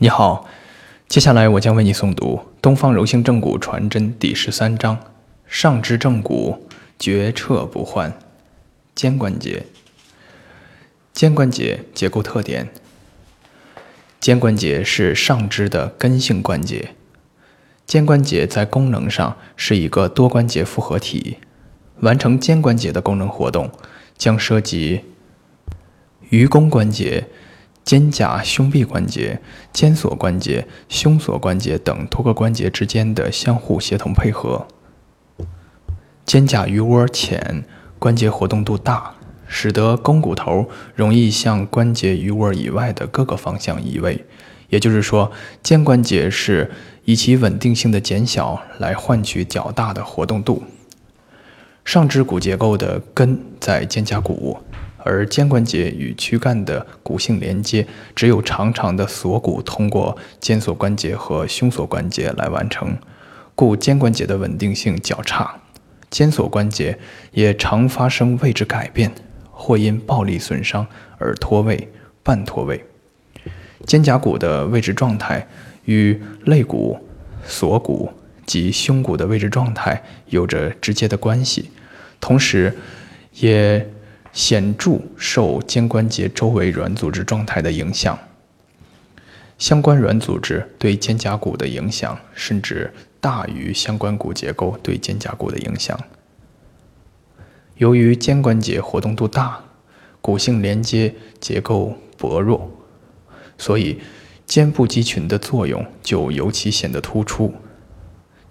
你好，接下来我将为你诵读《东方柔性正骨传真》第十三章：上肢正骨，绝彻不换。肩关节，肩关节结构特点：肩关节是上肢的根性关节。肩关节在功能上是一个多关节复合体，完成肩关节的功能活动，将涉及盂肱关节。肩胛胸臂关节、肩锁关节、胸锁关节等多个关节之间的相互协同配合。肩胛盂窝浅，关节活动度大，使得肱骨头容易向关节盂窝以外的各个方向移位。也就是说，肩关节是以其稳定性的减小来换取较大的活动度。上肢骨结构的根在肩胛骨。而肩关节与躯干的骨性连接，只有长长的锁骨通过肩锁关节和胸锁关节来完成，故肩关节的稳定性较差。肩锁关节也常发生位置改变，或因暴力损伤而脱位、半脱位。肩胛骨的位置状态与肋骨、锁骨及胸骨的位置状态有着直接的关系，同时，也。显著受肩关节周围软组织状态的影响，相关软组织对肩胛骨的影响甚至大于相关骨结构对肩胛骨的影响。由于肩关节活动度大，骨性连接结构薄弱，所以肩部肌群的作用就尤其显得突出。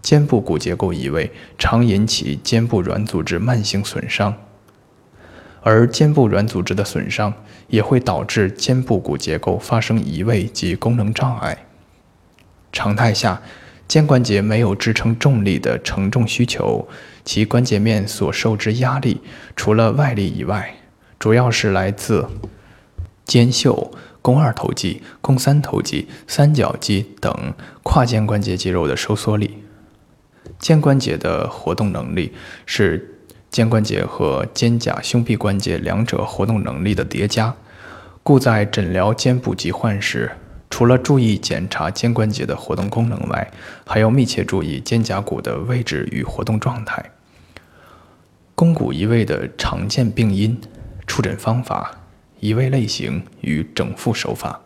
肩部骨结构移位常引起肩部软组织慢性损伤。而肩部软组织的损伤也会导致肩部骨结构发生移位及功能障碍。常态下，肩关节没有支撑重力的承重需求，其关节面所受之压力，除了外力以外，主要是来自肩袖、肱二头肌、肱三头肌、三角肌等跨肩关节肌肉的收缩力。肩关节的活动能力是。肩关节和肩胛胸臂关节两者活动能力的叠加，故在诊疗肩部疾患时，除了注意检查肩关节的活动功能外，还要密切注意肩胛骨的位置与活动状态。肱骨移位的常见病因、触诊方法、移位类型与整复手法。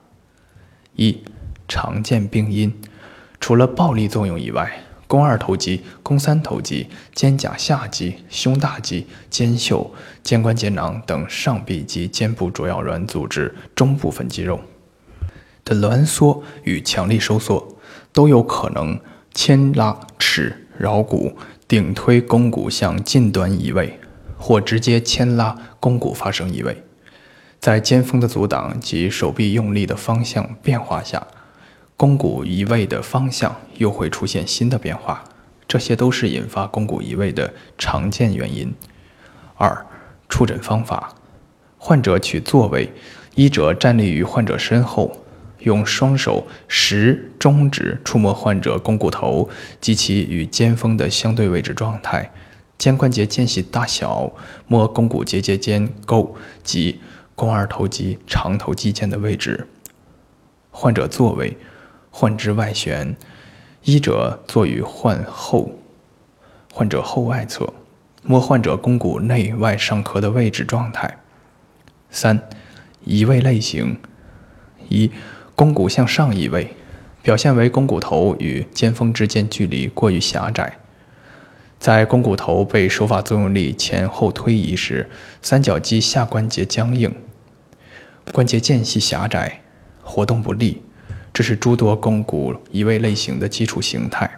一、常见病因，除了暴力作用以外。肱二头肌、肱三头肌、肩胛下肌、胸大肌、肩袖、肩关节囊等上臂及肩部主要软组织中部分肌肉的挛缩与强力收缩，都有可能牵拉尺桡骨，顶推肱骨向近端移位，或直接牵拉肱骨发生移位。在肩峰的阻挡及手臂用力的方向变化下。肱骨移位的方向又会出现新的变化，这些都是引发肱骨移位的常见原因。二、触诊方法：患者取坐位，医者站立于患者身后，用双手食中指触摸患者肱骨头及其与肩峰的相对位置状态，肩关节间隙大小，摸肱骨结节间沟及肱二头肌长头肌间的位置。患者坐位。患肢外旋，医者坐于患后，患者后外侧，摸患者肱骨内外上髁的位置状态。三、移位类型：一、肱骨向上移位，表现为肱骨头与肩峰之间距离过于狭窄。在肱骨头被手法作用力前后推移时，三角肌下关节僵硬，关节间隙狭窄，活动不利。这是诸多肱骨移位类型的基础形态。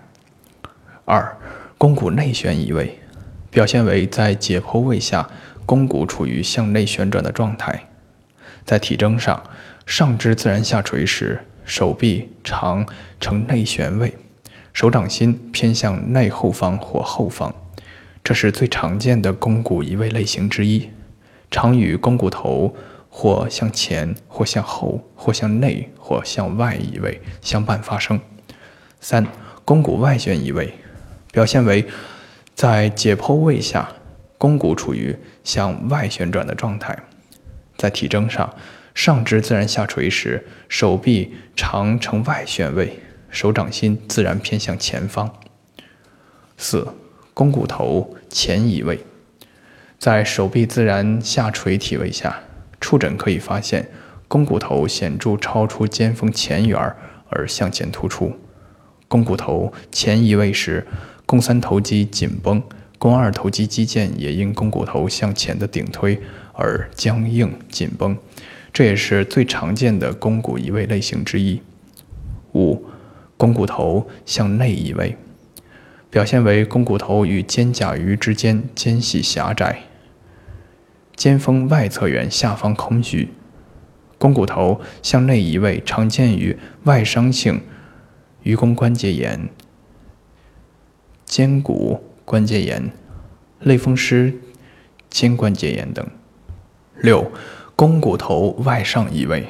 二、肱骨内旋移位，表现为在解剖位下，肱骨处于向内旋转的状态。在体征上，上肢自然下垂时，手臂常呈内旋位，手掌心偏向内后方或后方。这是最常见的肱骨移位类型之一，常与肱骨头。或向前，或向后，或向内，或向外移位相伴发生。三、肱骨外旋移位，表现为在解剖位下，肱骨处于向外旋转的状态。在体征上，上肢自然下垂时，手臂常呈外旋位，手掌心自然偏向前方。四，肱骨头前移位，在手臂自然下垂体位下，触诊可以发现肱骨头显著超出肩峰前缘而向前突出。肱骨头前移位时，肱三头肌紧绷，肱二头肌肌腱也因肱骨头向前的顶推而僵硬紧绷。这也是最常见的肱骨移位类型之一。五，肱骨头向内移位，表现为肱骨头与肩胛盂之间间隙狭窄，肩峰外侧缘下方空虚。肱骨头向内移位常见于外伤性盂肱关节炎、肩骨关节炎、类风湿肩关节炎等。六。肱骨头外上移位，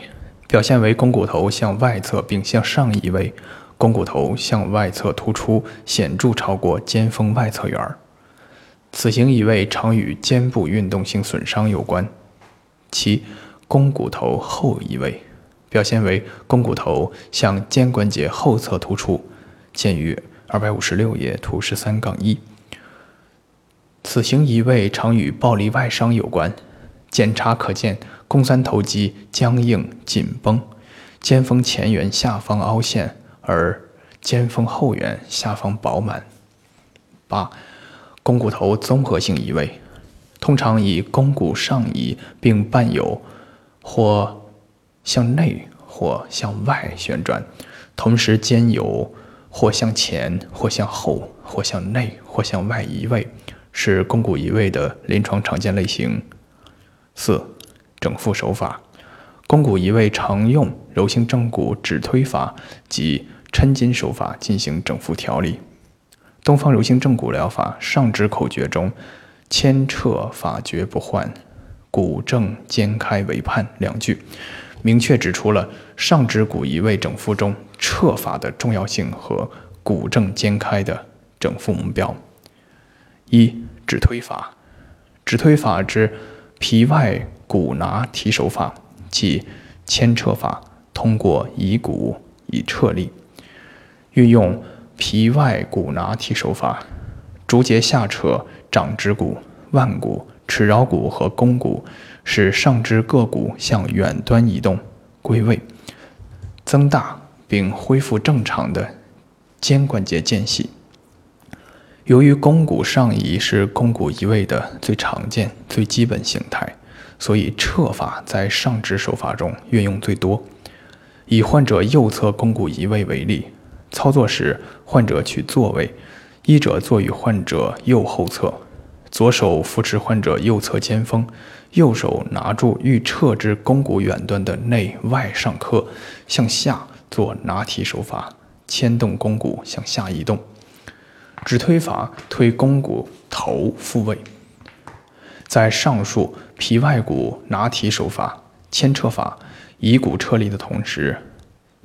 表现为肱骨头向外侧并向上移位，肱骨头向外侧突出，显著超过肩峰外侧缘儿。此型移位常与肩部运动性损伤有关。七，肱骨头后移位，表现为肱骨头向肩关节后侧突出，见于二百五十六页图十三杠一。此型移位常与暴力外伤有关。检查可见，肱三头肌僵硬紧绷，肩峰前缘下方凹陷，而肩峰后缘下方饱满。八，肱骨头综合性移位，通常以肱骨上移，并伴有或向内或向外旋转，同时兼有或向前或向后或向内或向外移位，是肱骨移位的临床常见类型。四、整复手法，肱骨移位常用柔性正骨指推法及抻筋手法进行整复调理。东方柔性正骨疗法上肢口诀中，牵撤法诀不换，骨正肩开为盼两句，明确指出了上肢骨移位整复中撤法的重要性和骨正肩开的整复目标。一、指推法，指推法之皮外骨拿提手法，即牵扯法，通过移骨以撤力。运用皮外骨拿提手法，逐节下扯掌指骨、腕骨、尺桡骨和肱骨，使上肢各骨向远端移动归位，增大并恢复正常的肩关节间隙。由于肱骨上移是肱骨移位的最常见、最基本形态，所以撤法在上肢手法中运用最多。以患者右侧肱骨移位为例，操作时，患者取坐位，医者坐于患者右后侧，左手扶持患者右侧肩峰，右手拿住欲撤之肱骨远端的内外上髁，向下做拿提手法，牵动肱骨向下移动。指推法推肱骨头复位，在上述皮外骨拿提手法、牵扯法移骨撤离的同时，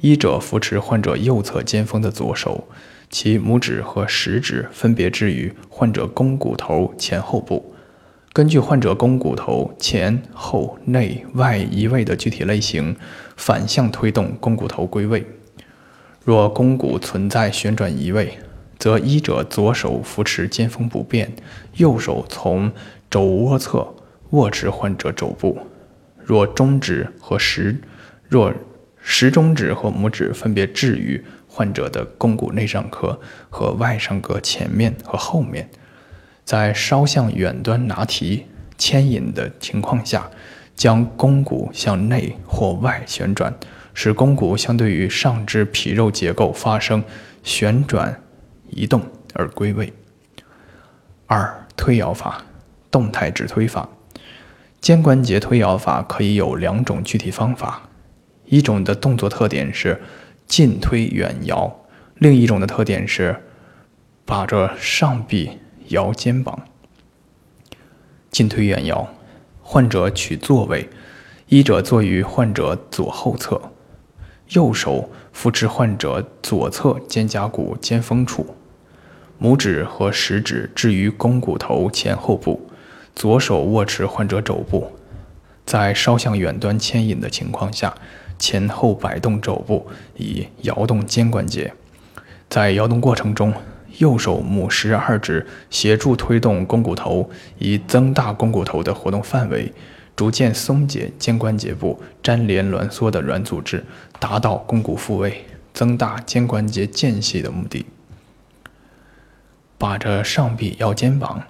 医者扶持患者右侧肩峰的左手，其拇指和食指分别置于患者肱骨头前后部，根据患者肱骨头前后内外移位的具体类型，反向推动肱骨头归位。若肱骨存在旋转移位，则医者左手扶持肩峰不变，右手从肘窝侧握持患者肘部。若中指和食，若食中指和拇指分别置于患者的肱骨内上髁和外上髁前面和后面，在稍向远端拿提牵引的情况下，将肱骨向内或外旋转，使肱骨相对于上肢皮肉结构发生旋转。移动而归位。二、推摇法，动态指推法。肩关节推摇法可以有两种具体方法，一种的动作特点是近推远摇，另一种的特点是把着上臂摇肩膀。近推远摇，患者取坐位，医者坐于患者左后侧，右手扶持患者左侧肩胛骨肩峰处。拇指和食指置于肱骨头前后部，左手握持患者肘部，在稍向远端牵引的情况下，前后摆动肘部以摇动肩关节。在摇动过程中，右手拇食二指协助推动肱骨头，以增大肱骨头的活动范围，逐渐松解肩关节部粘连挛缩的软组织，达到肱骨复位、增大肩关节间隙的目的。把着上臂腰肩膀，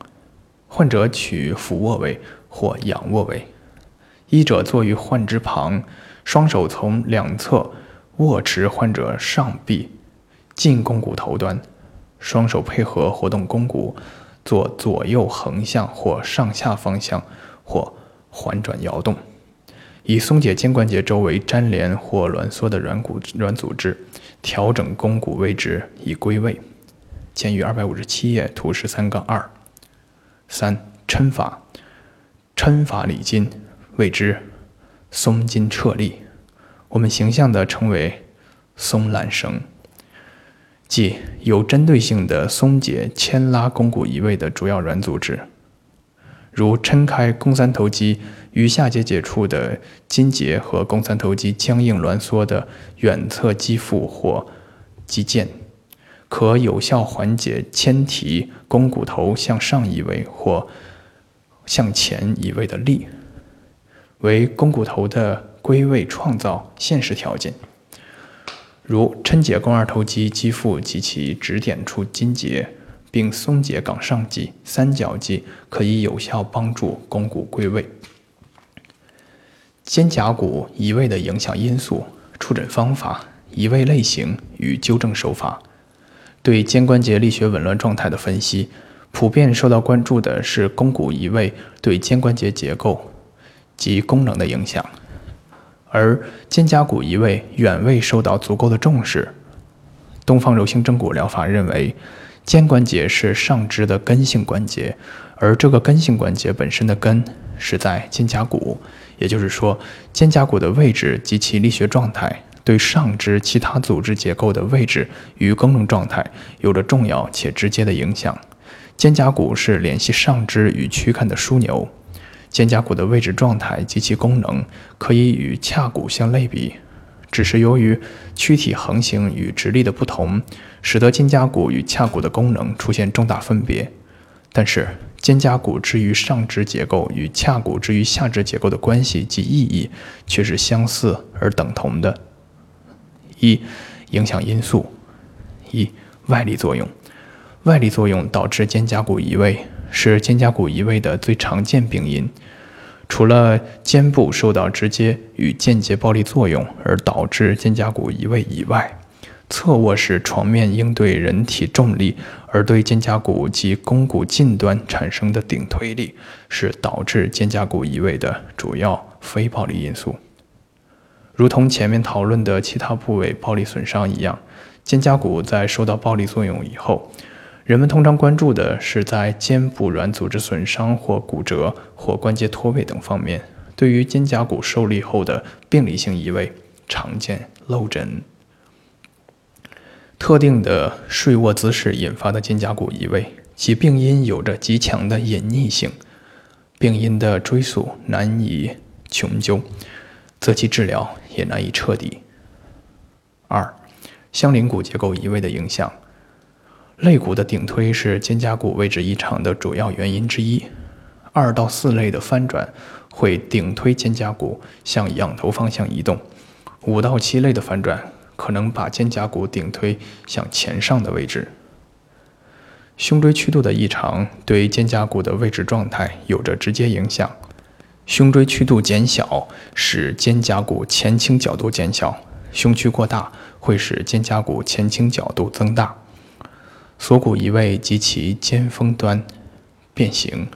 患者取俯卧位或仰卧位，医者坐于患肢旁，双手从两侧握持患者上臂，近肱骨头端，双手配合活动肱骨，做左右横向或上下方向或环转摇动，以松解肩关节周围粘连或挛缩的软骨软组织，调整肱骨位置以归位。见于二百五十七页图十三杠二。三抻法，抻法理筋，谓之松筋撤力。我们形象地称为松缆绳，即有针对性的松解牵拉肱骨移位的主要软组织，如撑开肱三头肌与下节节处的筋结和肱三头肌僵硬挛缩的远侧肌腹或肌腱。可有效缓解牵提肱骨头向上移位或向前移位的力，为肱骨头的归位创造现实条件。如抻解肱二头肌肌腹及其指点处筋节，并松解冈上肌、三角肌，可以有效帮助肱骨归位。肩胛骨移位的影响因素、触诊方法、移位类型与纠正手法。对肩关节力学紊乱状态的分析，普遍受到关注的是肱骨移位对肩关节结构及功能的影响，而肩胛骨移位远未受到足够的重视。东方柔性正骨疗法认为，肩关节是上肢的根性关节，而这个根性关节本身的根是在肩胛骨，也就是说，肩胛骨的位置及其力学状态。对上肢其他组织结构的位置与功能状态有着重要且直接的影响。肩胛骨是联系上肢与躯干的枢纽，肩胛骨的位置状态及其功能可以与髂骨相类比，只是由于躯体横行与直立的不同，使得肩胛骨与髂骨的功能出现重大分别。但是，肩胛骨之于上肢结构与髂骨之于下肢结构的关系及意义却是相似而等同的。一、影响因素：一、外力作用。外力作用导致肩胛骨移位，是肩胛骨移位的最常见病因。除了肩部受到直接与间接暴力作用而导致肩胛骨移位以外，侧卧式床面应对人体重力而对肩胛骨及肱骨近端产生的顶推力，是导致肩胛骨移位的主要非暴力因素。如同前面讨论的其他部位暴力损伤一样，肩胛骨在受到暴力作用以后，人们通常关注的是在肩部软组织损伤或骨折或关节脱位等方面。对于肩胛骨受力后的病理性移位，常见漏诊、特定的睡卧姿势引发的肩胛骨移位，其病因有着极强的隐匿性，病因的追溯难以穷究。则其治疗也难以彻底。二、相邻骨结构移位的影响，肋骨的顶推是肩胛骨位置异常的主要原因之一。二到四肋的翻转会顶推肩胛骨向仰头方向移动，五到七肋的翻转可能把肩胛骨顶推向前上的位置。胸椎曲度的异常对肩胛骨的位置状态有着直接影响。胸椎曲度减小，使肩胛骨前倾角度减小；胸区过大，会使肩胛骨前倾角度增大。锁骨移位及其肩峰端变形，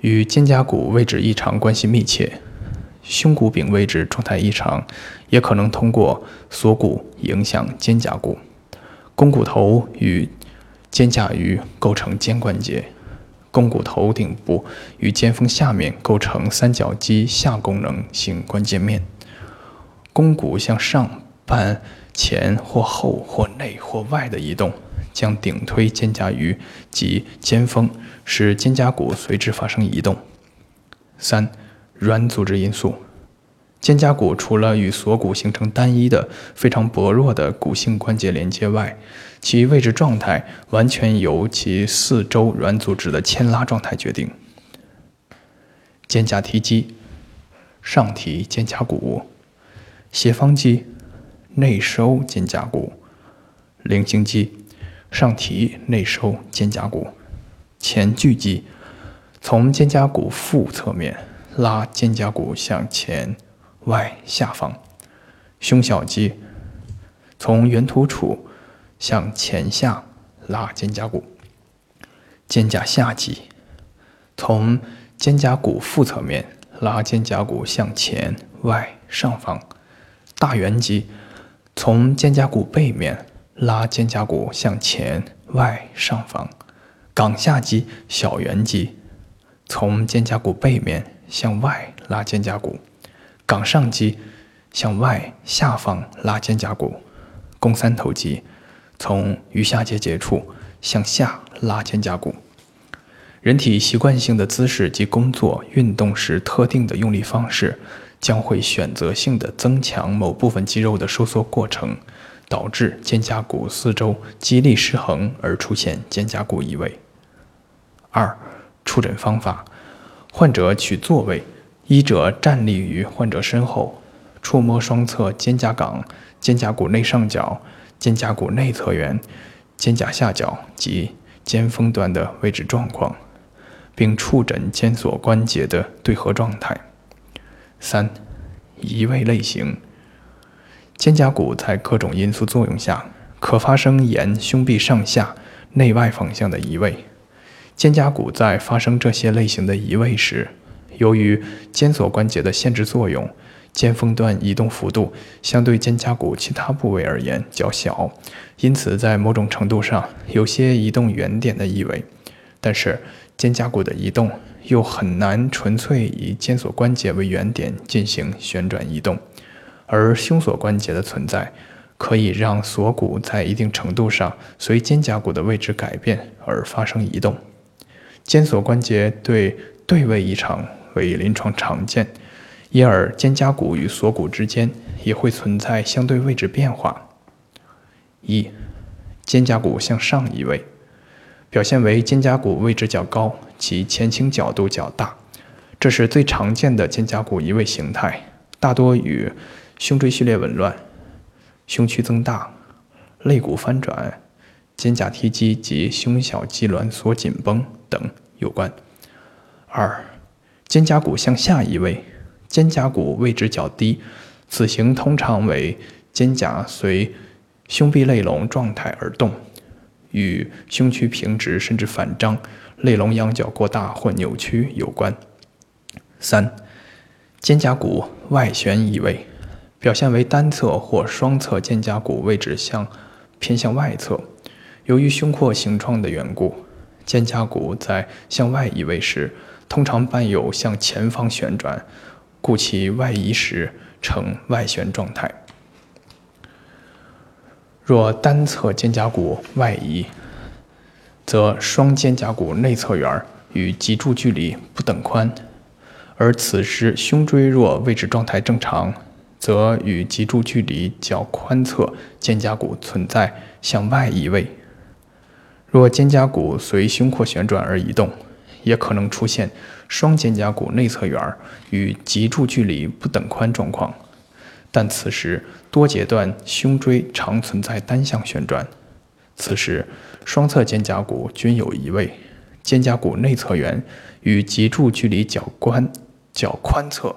与肩胛骨位置异常关系密切。胸骨柄位置状态异常，也可能通过锁骨影响肩胛骨。肱骨头与肩胛盂构成肩关节。肱骨头顶部与肩峰下面构成三角肌下功能性关节面。肱骨向上半前或后或内或外的移动，将顶推肩胛盂及肩峰，使肩胛骨随之发生移动。三、软组织因素。肩胛骨除了与锁骨形成单一的、非常薄弱的骨性关节连接外，其位置状态完全由其四周软组织的牵拉状态决定。肩胛提肌，上提肩胛骨；斜方肌，内收肩胛骨；菱形肌，上提内收肩胛骨；前锯肌，从肩胛骨腹侧面拉肩胛骨向前。外下方，胸小肌从圆突处向前下拉肩胛骨；肩胛下肌从肩胛骨腹侧面拉肩胛骨向前外上方；大圆肌从肩胛骨背面拉肩胛骨向前外上方；冈下肌、小圆肌从肩胛骨背面向外拉肩胛骨。冈上肌向外下方拉肩胛骨，肱三头肌从鱼下结节处向下拉肩胛骨。人体习惯性的姿势及工作运动时特定的用力方式，将会选择性的增强某部分肌肉的收缩过程，导致肩胛骨四周肌力失衡而出现肩胛骨移位。二、触诊方法：患者取坐位。医者站立于患者身后，触摸双侧肩胛冈、肩胛骨内上角、肩胛骨内侧缘、肩胛下角及肩峰端的位置状况，并触诊肩锁关节的对合状态。三、移位类型。肩胛骨在各种因素作用下，可发生沿胸壁上下、内外方向的移位。肩胛骨在发生这些类型的移位时，由于肩锁关节的限制作用，肩峰端移动幅度相对肩胛骨其他部位而言较小，因此在某种程度上有些移动原点的意味。但是肩胛骨的移动又很难纯粹以肩锁关节为原点进行旋转移动，而胸锁关节的存在可以让锁骨在一定程度上随肩胛骨的位置改变而发生移动。肩锁关节对对位异常。为临床常见，因而肩胛骨与锁骨之间也会存在相对位置变化。一、肩胛骨向上移位，表现为肩胛骨位置较高，其前倾角度较大，这是最常见的肩胛骨移位形态，大多与胸椎序列紊乱、胸区增大、肋骨翻转、肩胛提肌及胸小肌挛缩紧绷等有关。二、肩胛骨向下移位，肩胛骨位置较低，此型通常为肩胛随胸壁肋隆状态而动，与胸区平直甚至反张、肋隆仰角过大或扭曲有关。三、肩胛骨外旋移位，表现为单侧或双侧肩胛骨位置向偏向外侧，由于胸廓形状的缘故，肩胛骨在向外移位时。通常伴有向前方旋转，故其外移时呈外旋状态。若单侧肩胛骨外移，则双肩胛骨内侧缘与脊柱距离不等宽，而此时胸椎若位置状态正常，则与脊柱距离较宽侧肩胛骨存在向外移位。若肩胛骨随胸廓旋转而移动。也可能出现双肩胛骨内侧缘与脊柱距离不等宽状况，但此时多节段胸椎常存在单向旋转。此时双侧肩胛骨均有移位，肩胛骨内侧缘与脊柱距离较宽较宽侧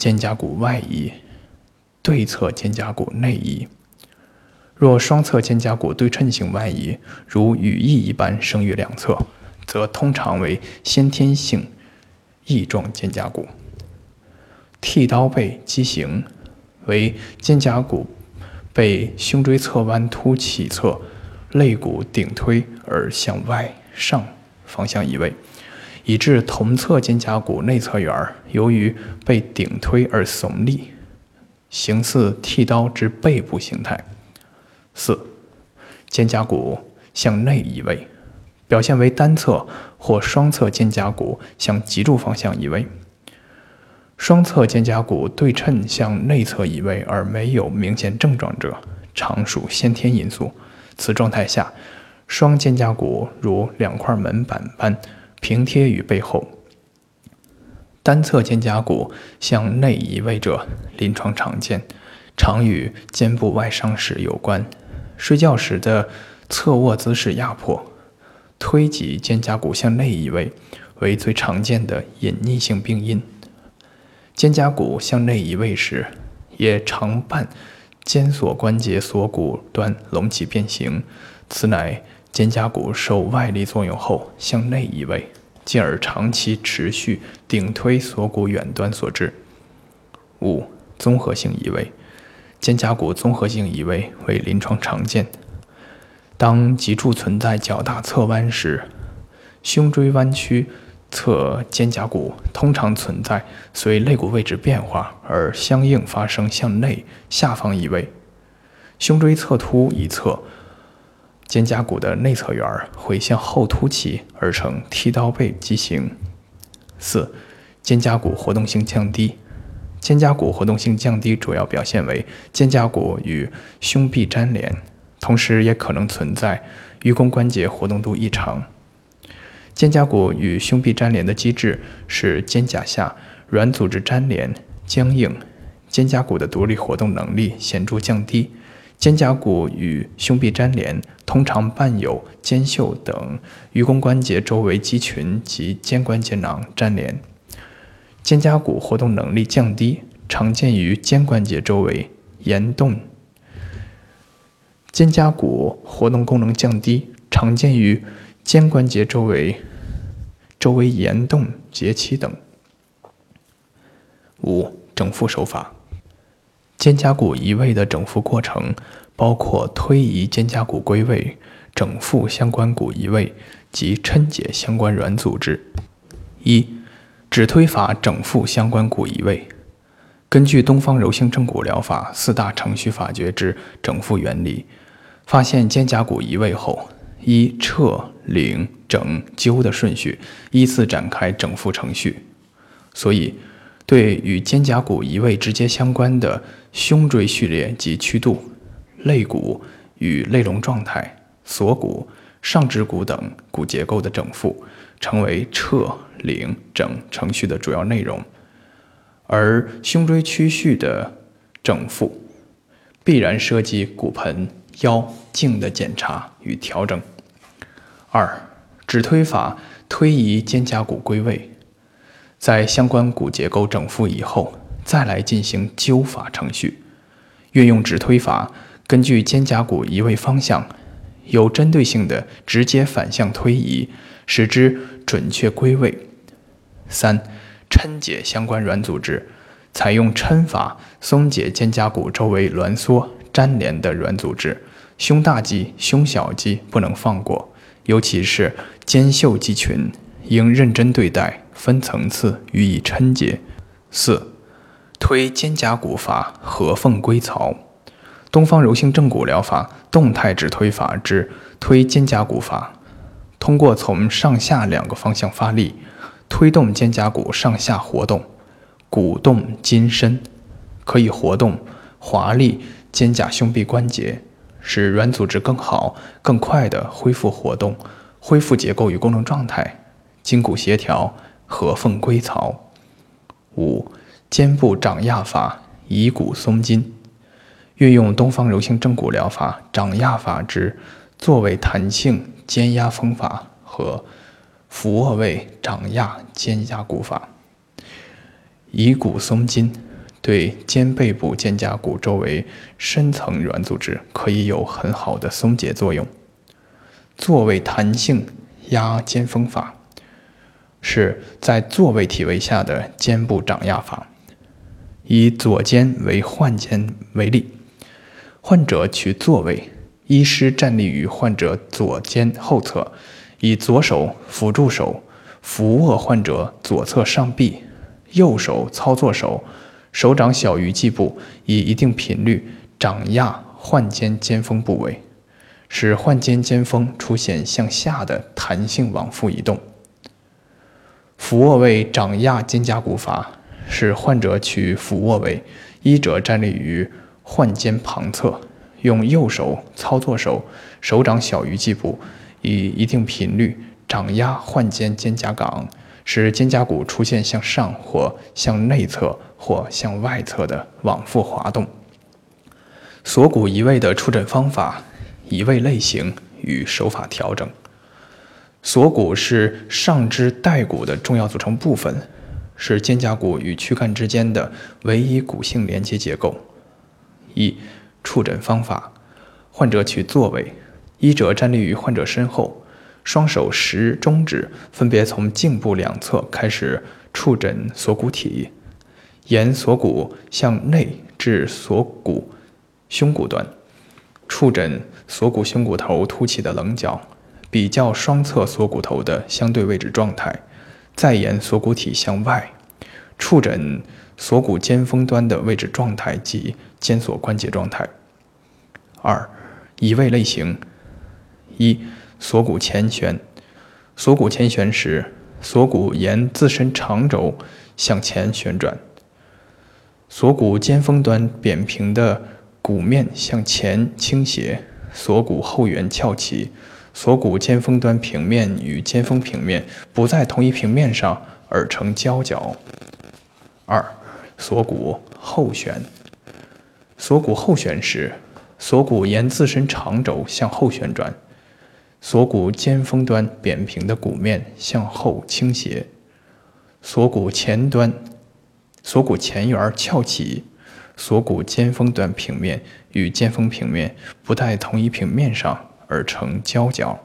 肩胛骨外移，对侧肩胛骨内移。若双侧肩胛骨对称性外移，如羽翼一般生于两侧。则通常为先天性翼状肩胛骨。剃刀背畸形为肩胛骨被胸椎侧弯凸起侧肋骨顶推而向外上方向移位，以致同侧肩胛骨内侧缘由于被顶推而耸立，形似剃刀之背部形态。四、肩胛骨向内移位。表现为单侧或双侧肩胛骨向脊柱方向移位，双侧肩胛骨对称向内侧移位而没有明显症状者，常属先天因素。此状态下，双肩胛骨如两块门板般平贴于背后。单侧肩胛骨向内移位者，临床常见，常与肩部外伤史有关。睡觉时的侧卧姿势压迫，推挤肩胛骨向内移位，为最常见的隐匿性病因。肩胛骨向内移位时，也常伴肩锁关节锁骨端隆起变形，此乃肩胛骨受外力作用后向内移位，进而长期持续顶推锁骨远端所致。五、综合性移位，肩胛骨综合性移位为临床常见。当脊柱存在较大侧弯时，胸椎弯曲。侧肩胛骨通常存在随肋骨位置变化而相应发生向内下方移位，胸椎侧凸一侧肩胛骨的内侧缘会向后凸起而成剃刀背畸形。四、肩胛骨活动性降低，肩胛骨活动性降低主要表现为肩胛骨与胸壁粘连，同时也可能存在盂肱关节活动度异常。肩胛骨与胸壁粘连的机制是肩胛下软组织粘连僵硬，肩胛骨的独立活动能力显著降低。肩胛骨与胸壁粘连通常伴有肩袖等盂肱关节周围肌群及肩关节囊粘连。肩胛骨活动能力降低，常见于肩关节周围炎动。肩胛骨活动功能降低，常见于肩关节周围。周围炎动结期等。五、整复手法。肩胛骨移位的整复过程包括推移肩胛骨归位、整复相关骨移位及抻解相关软组织。一、指推法整复相关骨移位。根据东方柔性正骨疗法四大程序法诀之整复原理，发现肩胛骨移位后，依撤、领。整灸的顺序，依次展开整复程序。所以，对与肩胛骨移位直接相关的胸椎序列及曲度、肋骨与肋龙状态、锁骨、上肢骨等骨结构的整复，成为撤、领、整程序的主要内容。而胸椎曲序的整复，必然涉及骨盆、腰颈的检查与调整。二。指推法推移肩胛骨归位，在相关骨结构整复以后，再来进行灸法程序。运用指推法，根据肩胛骨移位方向，有针对性的直接反向推移，使之准确归位。三、抻解相关软组织，采用抻法松解肩胛骨周围挛缩粘连的软组织，胸大肌、胸小肌不能放过。尤其是肩袖肌群，应认真对待，分层次予以抻解。四、推肩胛骨法合缝归槽。东方柔性正骨疗法动态指推法之推肩胛骨法，通过从上下两个方向发力，推动肩胛骨上下活动，骨动筋伸，可以活动华丽肩胛胸壁关节。使软组织更好、更快地恢复活动，恢复结构与功能状态，筋骨协调，合缝归槽。五、肩部掌压法，以骨松筋。运用东方柔性正骨疗法掌压法之坐位弹性肩压风法和俯卧位掌压肩胛骨法，以骨松筋。对肩背部肩胛骨周围深层软组织可以有很好的松解作用。坐位弹性压肩风法是在坐位体位下的肩部掌压法，以左肩为患肩为例，患者取坐位，医师站立于患者左肩后侧，以左手辅助手扶握患者左侧上臂，右手操作手。手掌小于际部，以一定频率掌压患肩肩峰部位，使患肩肩峰出现向下的弹性往复移动。俯卧位掌压肩胛骨法使患者取俯卧位，医者站立于患肩旁侧，用右手操作手，手掌小于际部，以一定频率掌压患肩肩胛岗，使肩胛骨出现向上或向内侧或向外侧的往复滑动。锁骨移位的触诊方法、移位类型与手法调整。锁骨是上肢带骨的重要组成部分，是肩胛骨与躯干之间的唯一骨性连接结构。一、触诊方法：患者取坐位，医者站立于患者身后，双手食中指分别从颈部两侧开始触诊锁骨体，沿锁骨向内至锁骨胸骨端，触诊锁骨胸骨头凸起的棱角。比较双侧锁骨头的相对位置状态，再沿锁骨体向外，触诊锁骨尖峰端的位置状态及肩锁关节状态。二、移位类型：一、锁骨前旋。锁骨前旋时，锁骨沿自身长轴向前旋转，锁骨尖峰端扁平的骨面向前倾斜，锁骨后缘翘起。锁骨尖峰端平面与尖峰平面不在同一平面上，而成交角。二、锁骨后旋。锁骨后旋时，锁骨沿自身长轴向后旋转，锁骨尖峰端扁平的骨面向后倾斜，锁骨前端、锁骨前缘翘起，锁骨尖峰端平面与尖峰平面不在同一平面上。而成交角。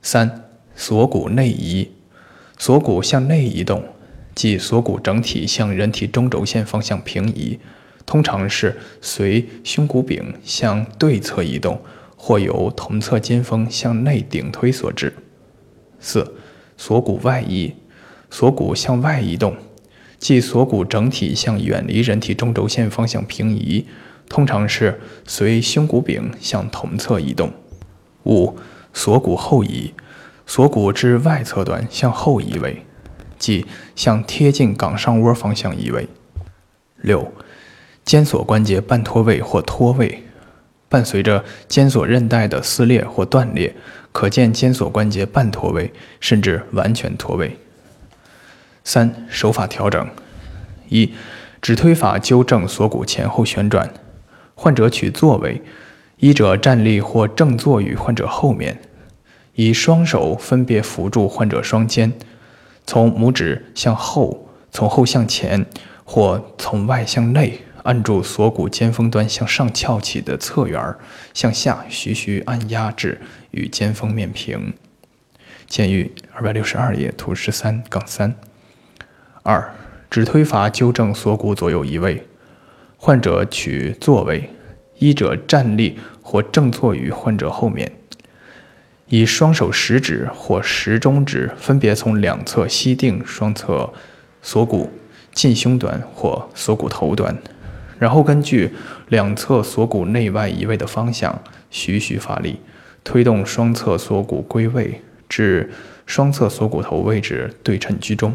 三、锁骨内移，锁骨向内移动，即锁骨整体向人体中轴线方向平移，通常是随胸骨柄向对侧移动，或由同侧肩峰向内顶推所致。四、锁骨外移，锁骨向外移动，即锁骨整体向远离人体中轴线方向平移。通常是随胸骨柄向同侧移动。五、锁骨后移，锁骨至外侧端向后移位，即向贴近冈上窝方向移位。六、肩锁关节半脱位或脱位，伴随着肩锁韧带的撕裂或断裂，可见肩锁关节半脱位甚至完全脱位。三、手法调整：一、指推法纠正锁骨前后旋转。患者取坐位，医者站立或正坐于患者后面，以双手分别扶住患者双肩，从拇指向后，从后向前，或从外向内按住锁骨尖峰端向上翘起的侧缘，向下徐徐按压至与肩峰面平。见于二百六十二页图十三杠三。二、指推法纠正锁骨左右移位。患者取坐位，医者站立或正坐于患者后面，以双手食指或食中指分别从两侧吸定双侧锁骨近胸端或锁骨头端，然后根据两侧锁骨内外移位的方向，徐徐发力，推动双侧锁骨归位至双侧锁骨头位置对称居中。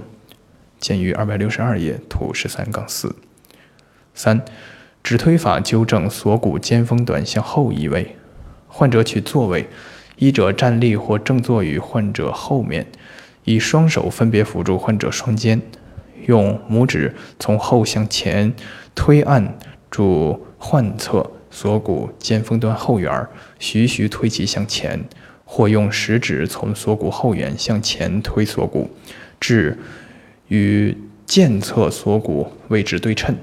见于二百六十二页图十三杠四。三、指推法纠正锁骨尖峰端向后移位。患者取坐位，医者站立或正坐于患者后面，以双手分别扶住患者双肩，用拇指从后向前推按住患侧锁骨尖峰端后缘，徐徐推其向前，或用食指从锁骨后缘向前推锁骨，至与健侧锁骨位置对称。